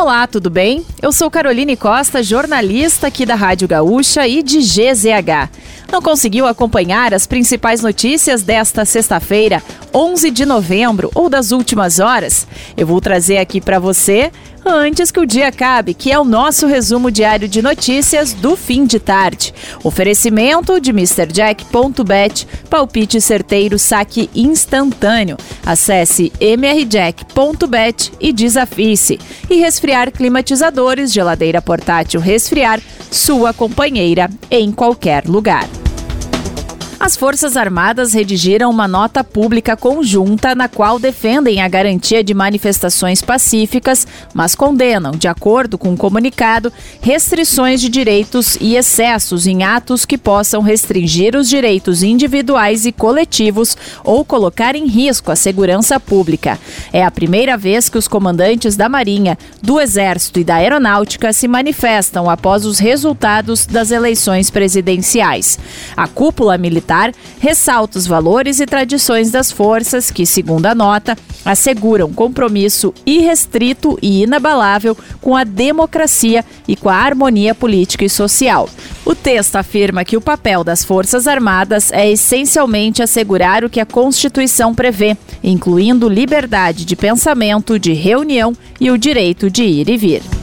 Olá, tudo bem? Eu sou Caroline Costa, jornalista aqui da Rádio Gaúcha e de GZH. Não conseguiu acompanhar as principais notícias desta sexta-feira, 11 de novembro ou das últimas horas? Eu vou trazer aqui para você antes que o dia acabe, que é o nosso resumo diário de notícias do fim de tarde. Oferecimento de MrJack.bet, palpite certeiro, saque instantâneo. Acesse mrjack.bet e desafie-se. E resfriar climatizadores, geladeira portátil resfriar, sua companheira em qualquer lugar. As Forças Armadas redigiram uma nota pública conjunta na qual defendem a garantia de manifestações pacíficas, mas condenam, de acordo com o um comunicado, restrições de direitos e excessos em atos que possam restringir os direitos individuais e coletivos ou colocar em risco a segurança pública. É a primeira vez que os comandantes da Marinha, do Exército e da Aeronáutica se manifestam após os resultados das eleições presidenciais. A cúpula militar Militar ressalta os valores e tradições das forças que, segundo a nota, asseguram compromisso irrestrito e inabalável com a democracia e com a harmonia política e social. O texto afirma que o papel das Forças Armadas é essencialmente assegurar o que a Constituição prevê, incluindo liberdade de pensamento, de reunião e o direito de ir e vir.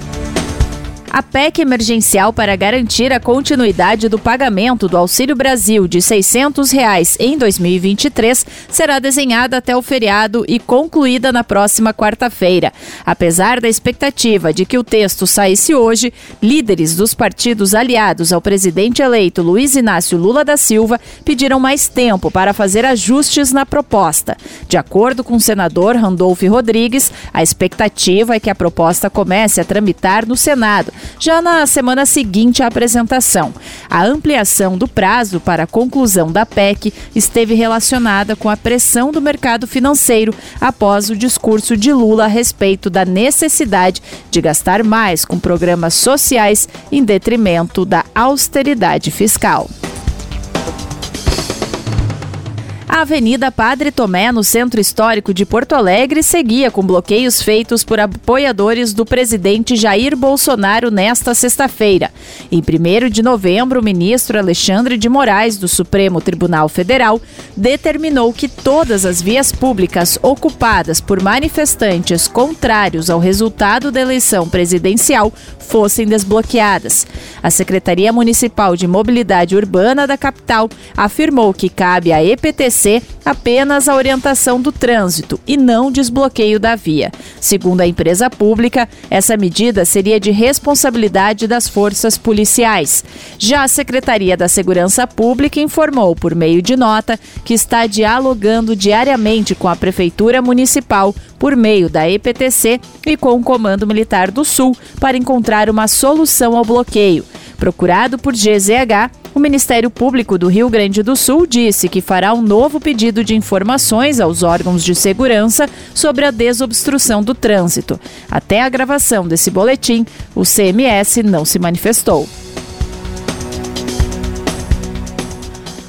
A PEC emergencial para garantir a continuidade do pagamento do Auxílio Brasil de 600 reais em 2023 será desenhada até o feriado e concluída na próxima quarta-feira. Apesar da expectativa de que o texto saísse hoje, líderes dos partidos aliados ao presidente eleito Luiz Inácio Lula da Silva pediram mais tempo para fazer ajustes na proposta. De acordo com o senador Randolph Rodrigues, a expectativa é que a proposta comece a tramitar no Senado já na semana seguinte à apresentação. A ampliação do prazo para a conclusão da PEC esteve relacionada com a pressão do mercado financeiro após o discurso de Lula a respeito da necessidade de gastar mais com programas sociais em detrimento da austeridade fiscal. A Avenida Padre Tomé, no centro histórico de Porto Alegre, seguia com bloqueios feitos por apoiadores do presidente Jair Bolsonaro nesta sexta-feira. Em 1 de novembro, o ministro Alexandre de Moraes, do Supremo Tribunal Federal, determinou que todas as vias públicas ocupadas por manifestantes contrários ao resultado da eleição presidencial fossem desbloqueadas. A Secretaria Municipal de Mobilidade Urbana da capital afirmou que cabe à EPTC apenas a orientação do trânsito e não desbloqueio da via. Segundo a empresa pública, essa medida seria de responsabilidade das forças policiais. Já a Secretaria da Segurança Pública informou, por meio de nota, que está dialogando diariamente com a Prefeitura Municipal por meio da EPTC e com o Comando Militar do Sul para encontrar uma solução ao bloqueio. Procurado por GZH, o Ministério Público do Rio Grande do Sul disse que fará um novo pedido de informações aos órgãos de segurança sobre a desobstrução do trânsito. Até a gravação desse boletim, o CMS não se manifestou.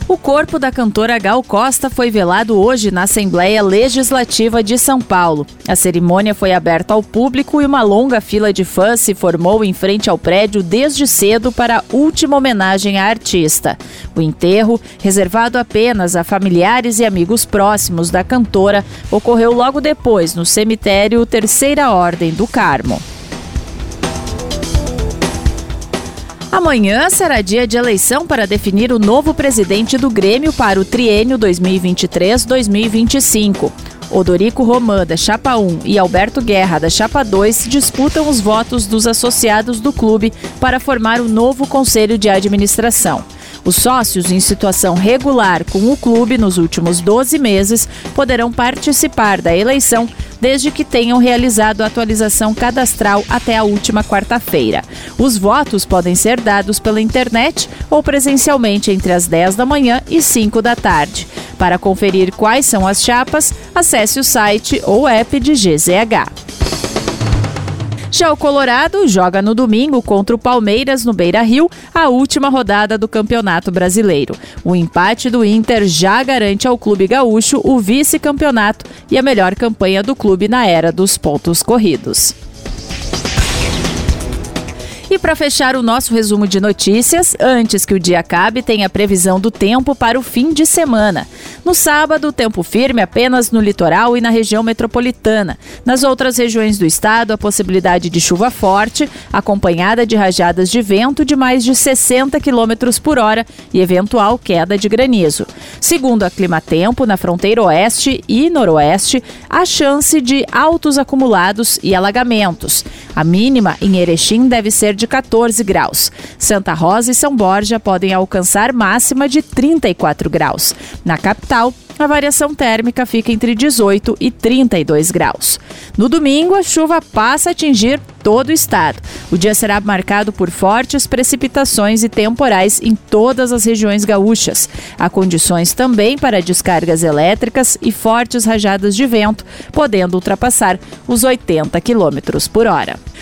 O corpo da cantora Gal Costa foi velado hoje na Assembleia Legislativa de São Paulo. A cerimônia foi aberta ao público e uma longa fila de fãs se formou em frente ao prédio desde cedo para a última homenagem à artista. O enterro, reservado apenas a familiares e amigos próximos da cantora, ocorreu logo depois no cemitério Terceira Ordem do Carmo. Amanhã será dia de eleição para definir o novo presidente do Grêmio para o triênio 2023-2025. Odorico Romã, da Chapa 1, e Alberto Guerra, da Chapa 2, disputam os votos dos associados do clube para formar o novo conselho de administração. Os sócios em situação regular com o clube nos últimos 12 meses poderão participar da eleição desde que tenham realizado a atualização cadastral até a última quarta-feira. Os votos podem ser dados pela internet ou presencialmente entre as 10 da manhã e 5 da tarde. Para conferir quais são as chapas, acesse o site ou app de GZH. Já o Colorado joga no domingo contra o Palmeiras no Beira Rio, a última rodada do Campeonato Brasileiro. O empate do Inter já garante ao Clube Gaúcho o vice-campeonato e a melhor campanha do clube na era dos pontos corridos. E para fechar o nosso resumo de notícias, antes que o dia acabe, tem a previsão do tempo para o fim de semana. No sábado, tempo firme apenas no litoral e na região metropolitana. Nas outras regiões do estado, a possibilidade de chuva forte, acompanhada de rajadas de vento de mais de 60 km por hora e eventual queda de granizo. Segundo a Climatempo, na fronteira oeste e noroeste, há chance de altos acumulados e alagamentos. A mínima em Erechim deve ser de 14 graus. Santa Rosa e São Borja podem alcançar máxima de 34 graus. Na capital, a variação térmica fica entre 18 e 32 graus. No domingo, a chuva passa a atingir todo o estado. O dia será marcado por fortes precipitações e temporais em todas as regiões gaúchas. Há condições também para descargas elétricas e fortes rajadas de vento, podendo ultrapassar os 80 km por hora.